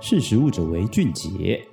识时务者为俊杰。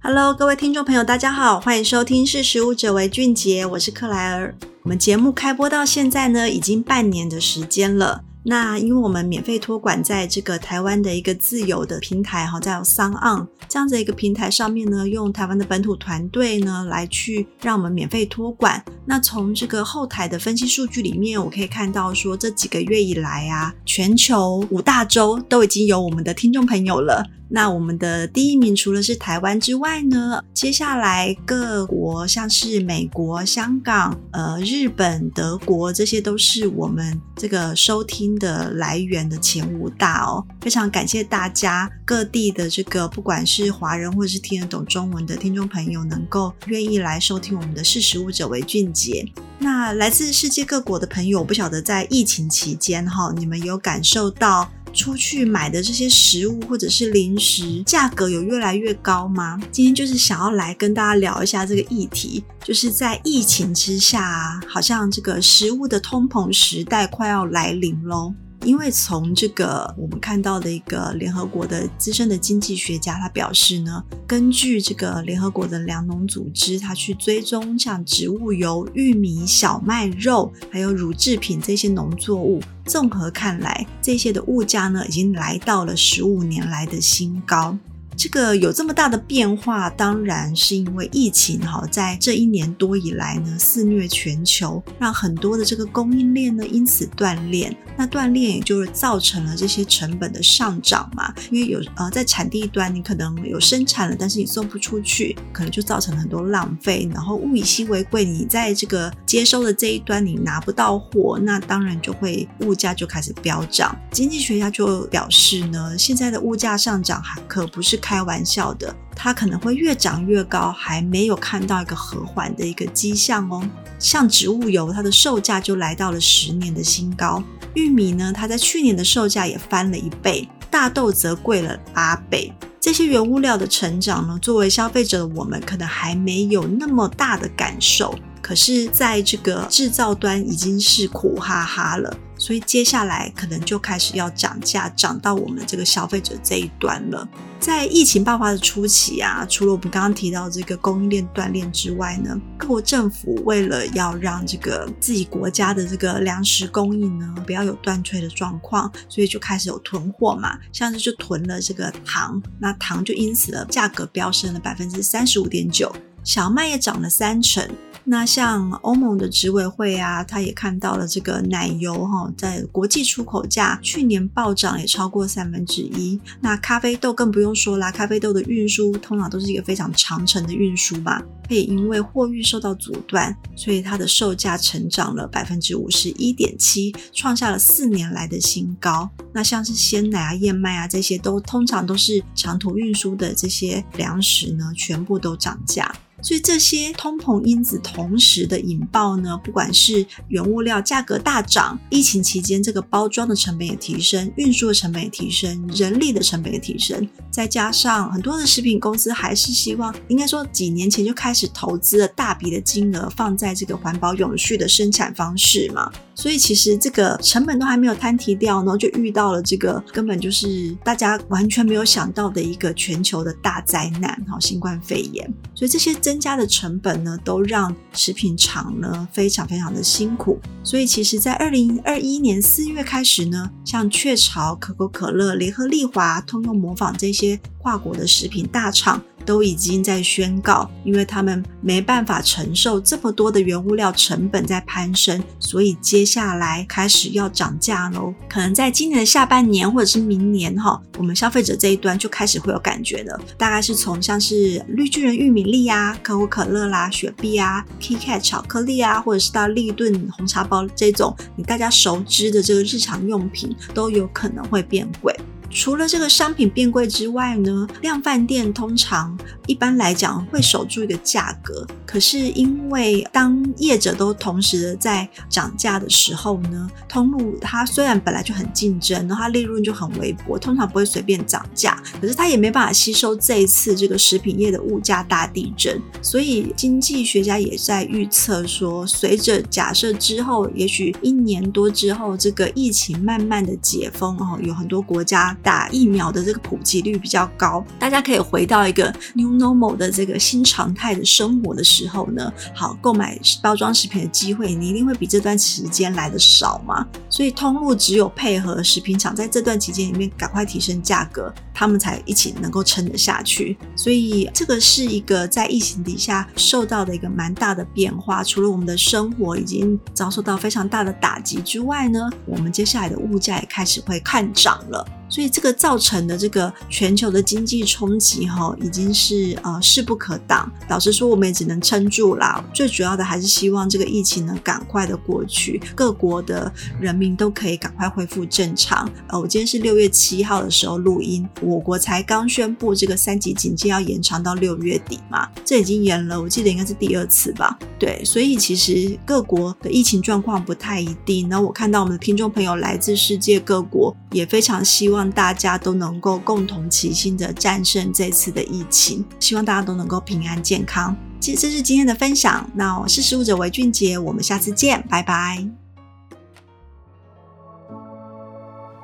Hello，各位听众朋友，大家好，欢迎收听《识时务者为俊杰》，我是克莱尔。我们节目开播到现在呢，已经半年的时间了。那因为我们免费托管在这个台湾的一个自由的平台哈，叫 s o n On 这样子一个平台上面呢，用台湾的本土团队呢来去让我们免费托管。那从这个后台的分析数据里面，我可以看到说，这几个月以来啊，全球五大洲都已经有我们的听众朋友了。那我们的第一名除了是台湾之外呢，接下来各国像是美国、香港、呃日本、德国，这些都是我们这个收听的来源的前五大哦。非常感谢大家各地的这个不管是华人或者是听得懂中文的听众朋友，能够愿意来收听我们的“识时务者为俊杰”。那来自世界各国的朋友，不晓得在疫情期间哈，你们有感受到？出去买的这些食物或者是零食，价格有越来越高吗？今天就是想要来跟大家聊一下这个议题，就是在疫情之下，好像这个食物的通膨时代快要来临喽。因为从这个我们看到的一个联合国的资深的经济学家，他表示呢，根据这个联合国的粮农组织，他去追踪像植物油、玉米、小麦、肉，还有乳制品这些农作物，综合看来，这些的物价呢，已经来到了十五年来的新高。这个有这么大的变化，当然是因为疫情哈，在这一年多以来呢，肆虐全球，让很多的这个供应链呢因此断裂。那断裂也就是造成了这些成本的上涨嘛。因为有呃，在产地端你可能有生产了，但是你送不出去，可能就造成了很多浪费。然后物以稀为贵，你在这个接收的这一端你拿不到货，那当然就会物价就开始飙涨。经济学家就表示呢，现在的物价上涨还可不是开开玩笑的，它可能会越涨越高，还没有看到一个和缓的一个迹象哦。像植物油，它的售价就来到了十年的新高；玉米呢，它在去年的售价也翻了一倍；大豆则贵了八倍。这些原物料的成长呢，作为消费者的我们，可能还没有那么大的感受。可是，在这个制造端已经是苦哈哈了，所以接下来可能就开始要涨价，涨到我们这个消费者这一端了。在疫情爆发的初期啊，除了我们刚刚提到这个供应链断裂之外呢，各国政府为了要让这个自己国家的这个粮食供应呢，不要有断炊的状况，所以就开始有囤货嘛，像是就囤了这个糖，那糖就因此的价格飙升了百分之三十五点九，小麦也涨了三成。那像欧盟的执委会啊，他也看到了这个奶油哈，在国际出口价去年暴涨也超过三分之一。那咖啡豆更不用说啦，咖啡豆的运输通常都是一个非常长程的运输嘛，它也因为货运受到阻断，所以它的售价成长了百分之五十一点七，创下了四年来的新高。那像是鲜奶啊、燕麦啊这些都通常都是长途运输的这些粮食呢，全部都涨价。所以这些通膨因子同时的引爆呢，不管是原物料价格大涨，疫情期间这个包装的成本也提升，运输的成本也提升，人力的成本也提升，再加上很多的食品公司还是希望，应该说几年前就开始投资了大笔的金额放在这个环保永续的生产方式嘛，所以其实这个成本都还没有摊提掉呢，就遇到了这个根本就是大家完全没有想到的一个全球的大灾难，哈，新冠肺炎，所以这些。增加的成本呢，都让食品厂呢非常非常的辛苦。所以，其实，在二零二一年四月开始呢，像雀巢、可口可乐、联合利华、通用磨坊这些些跨国的食品大厂。都已经在宣告，因为他们没办法承受这么多的原物料成本在攀升，所以接下来开始要涨价喽。可能在今年的下半年或者是明年哈，我们消费者这一端就开始会有感觉了。大概是从像是绿巨人玉米粒啊、可口可乐啦、雪碧啊、KitKat 巧克力啊，或者是到立顿红茶包这种你大家熟知的这个日常用品，都有可能会变贵。除了这个商品变贵之外呢，量贩店通常一般来讲会守住一个价格。可是因为当业者都同时在涨价的时候呢，通路它虽然本来就很竞争，然后它利润就很微薄，通常不会随便涨价。可是它也没办法吸收这一次这个食品业的物价大地震。所以经济学家也在预测说，随着假设之后，也许一年多之后，这个疫情慢慢的解封哦，有很多国家。打疫苗的这个普及率比较高，大家可以回到一个 new normal 的这个新常态的生活的时候呢，好，购买包装食品的机会，你一定会比这段时间来的少嘛。所以通路只有配合食品厂在这段期间里面赶快提升价格，他们才一起能够撑得下去。所以这个是一个在疫情底下受到的一个蛮大的变化。除了我们的生活已经遭受到非常大的打击之外呢，我们接下来的物价也开始会看涨了。所以这个造成的这个全球的经济冲击，哈，已经是呃势不可挡。老实说，我们也只能撑住啦。最主要的还是希望这个疫情能赶快的过去，各国的人民都可以赶快恢复正常。呃，我今天是六月七号的时候录音，我国才刚宣布这个三级警戒要延长到六月底嘛，这已经延了，我记得应该是第二次吧。对，所以其实各国的疫情状况不太一定。那我看到我们的听众朋友来自世界各国，也非常希望。希望大家都能够共同齐心的战胜这次的疫情，希望大家都能够平安健康。其实这是今天的分享，那我是食物者为俊杰，我们下次见，拜拜。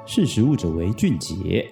识食物者为俊杰。